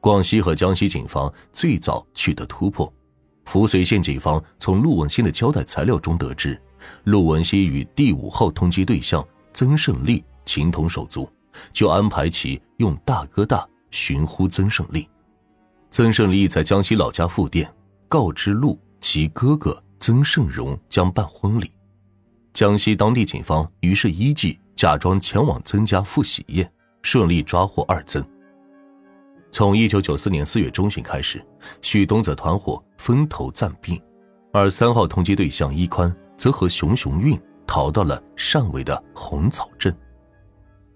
广西和江西警方最早取得突破。扶绥县警方从陆文新的交代材料中得知，陆文新与第五号通缉对象曾胜利情同手足，就安排其用大哥大寻呼曾胜利。曾胜利在江西老家复店，告知陆其哥哥曾胜荣将办婚礼。江西当地警方于是依计假装前往曾家赴喜宴，顺利抓获二曾。从一九九四年四月中旬开始，许东泽团伙分头暂并，而三号通缉对象一宽则和熊雄运逃到了汕尾的红草镇。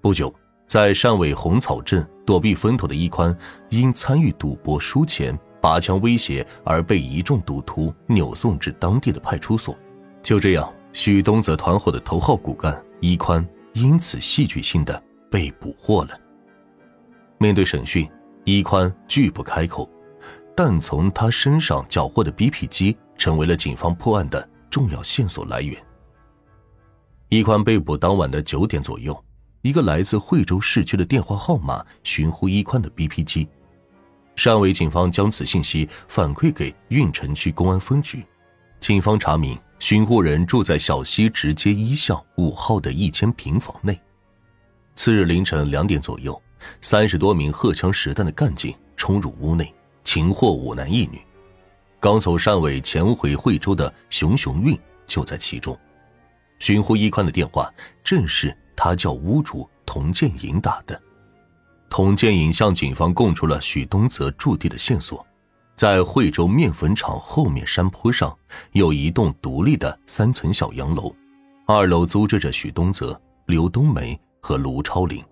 不久，在汕尾红草镇躲避分头的一宽，因参与赌博输钱、拔枪威胁而被一众赌徒扭送至当地的派出所。就这样，许东泽团伙的头号骨干一宽因此戏剧性的被捕获了。面对审讯。一宽拒不开口，但从他身上缴获的 BP 机成为了警方破案的重要线索来源。一宽被捕当晚的九点左右，一个来自惠州市区的电话号码寻呼一宽的 BP 机，汕尾警方将此信息反馈给运城区公安分局，警方查明寻呼人住在小西直街一巷五号的一间平房内。次日凌晨两点左右。三十多名荷枪实弹的干警冲入屋内，擒获五男一女。刚从汕尾潜回惠州的熊雄运就在其中。寻呼一宽的电话正是他叫屋主童建银打的。童建银向警方供出了许东泽驻地的线索，在惠州面粉厂后面山坡上有一栋独立的三层小洋楼，二楼租着着许东泽、刘冬梅和卢超林。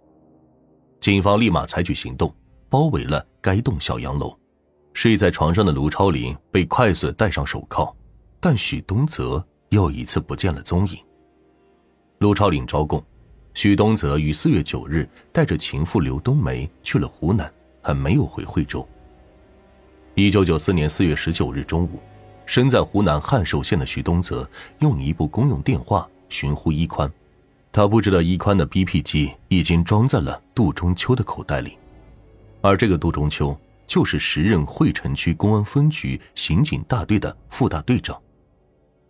警方立马采取行动，包围了该栋小洋楼。睡在床上的卢超林被快速戴上手铐，但许东泽又一次不见了踪影。卢超林招供，许东泽于四月九日带着情妇刘冬梅去了湖南，还没有回惠州。一九九四年四月十九日中午，身在湖南汉寿县的许东泽用一部公用电话寻呼一宽。他不知道一宽的 BP 机已经装在了杜中秋的口袋里，而这个杜中秋就是时任惠城区公安分局刑警大队的副大队长。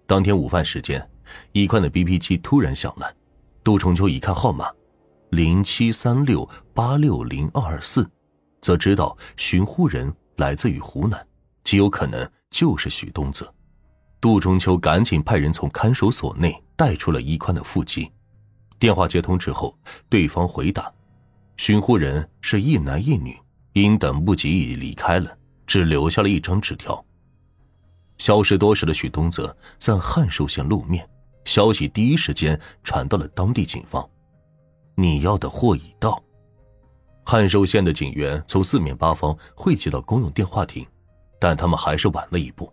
当天午饭时间，一宽的 BP 机突然响了，杜中秋一看号码，零七三六八六零二二四，则知道寻呼人来自于湖南，极有可能就是许东泽。杜中秋赶紧派人从看守所内带出了一宽的腹肌。电话接通之后，对方回答：“寻呼人是一男一女，因等不及已离开了，只留下了一张纸条。”消失多时的许东泽在汉寿县露面，消息第一时间传到了当地警方。你要的货已到。汉寿县的警员从四面八方汇集到公用电话亭，但他们还是晚了一步，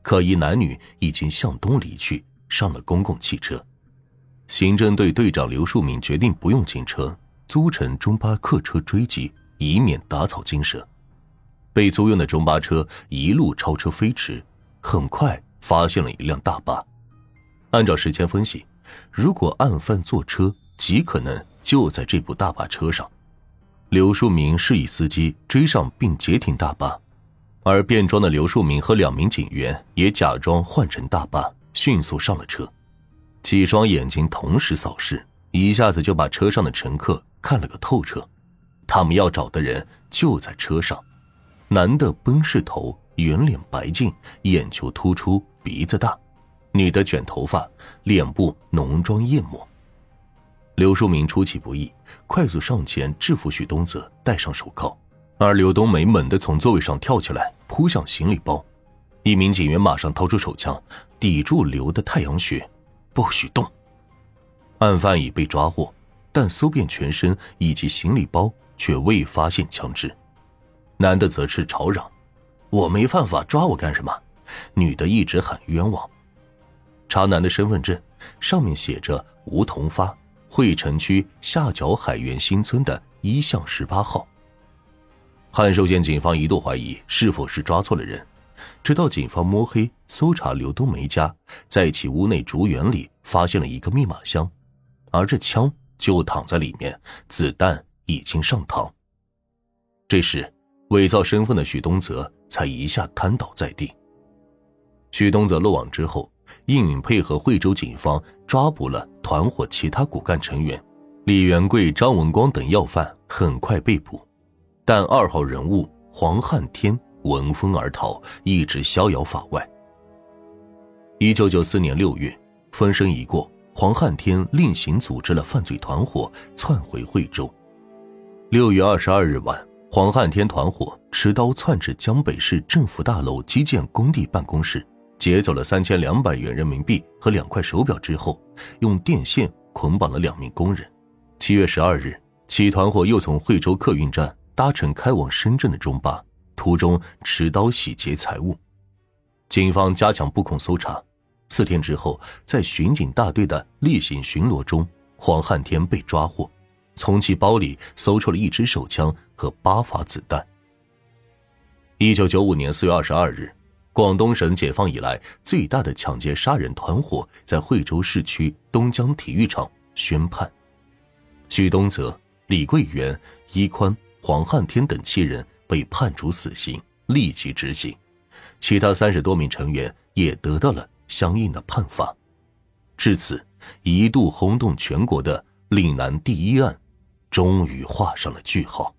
可疑男女已经向东离去，上了公共汽车。刑侦队队长刘树敏决定不用警车，租乘中巴客车追击，以免打草惊蛇。被租用的中巴车一路超车飞驰，很快发现了一辆大巴。按照时间分析，如果案犯坐车，极可能就在这部大巴车上。刘树明示意司机追上并截停大巴，而便装的刘树明和两名警员也假装换乘大巴，迅速上了车。几双眼睛同时扫视，一下子就把车上的乘客看了个透彻。他们要找的人就在车上，男的奔氏头，圆脸白净，眼球突出，鼻子大；女的卷头发，脸部浓妆艳抹。刘淑明出其不意，快速上前制服许东泽，戴上手铐，而刘冬梅猛地从座位上跳起来，扑向行李包。一名警员马上掏出手枪，抵住刘的太阳穴。不许动！案犯已被抓获，但搜遍全身以及行李包，却未发现枪支。男的则是吵嚷：“我没犯法，抓我干什么？”女的一直喊冤枉。查男的身份证，上面写着吴同发，惠城区下角海源新村的一巷十八号。汉寿县警方一度怀疑是否是抓错了人。直到警方摸黑搜查刘冬梅家，在其屋内竹园里发现了一个密码箱，而这枪就躺在里面，子弹已经上膛。这时，伪造身份的许东泽才一下瘫倒在地。许东泽落网之后，应允配合惠州警方抓捕了团伙其他骨干成员，李元贵、张文光等要犯很快被捕，但二号人物黄汉天闻风而逃，一直逍遥法外。一九九四年六月，风声一过，黄汉天另行组织了犯罪团伙窜回惠州。六月二十二日晚，黄汉天团伙持刀窜至江北市政府大楼基建工地办公室。劫走了三千两百元人民币和两块手表之后，用电线捆绑了两名工人。七月十二日，其团伙又从惠州客运站搭乘开往深圳的中巴，途中持刀洗劫财物。警方加强布控搜查。四天之后，在巡警大队的例行巡逻中，黄汉天被抓获，从其包里搜出了一支手枪和八发子弹。一九九五年四月二十二日。广东省解放以来最大的抢劫杀人团伙在惠州市区东江体育场宣判，许东泽、李桂元、伊宽、黄汉天等七人被判处死刑，立即执行；其他三十多名成员也得到了相应的判罚。至此，一度轰动全国的岭南第一案，终于画上了句号。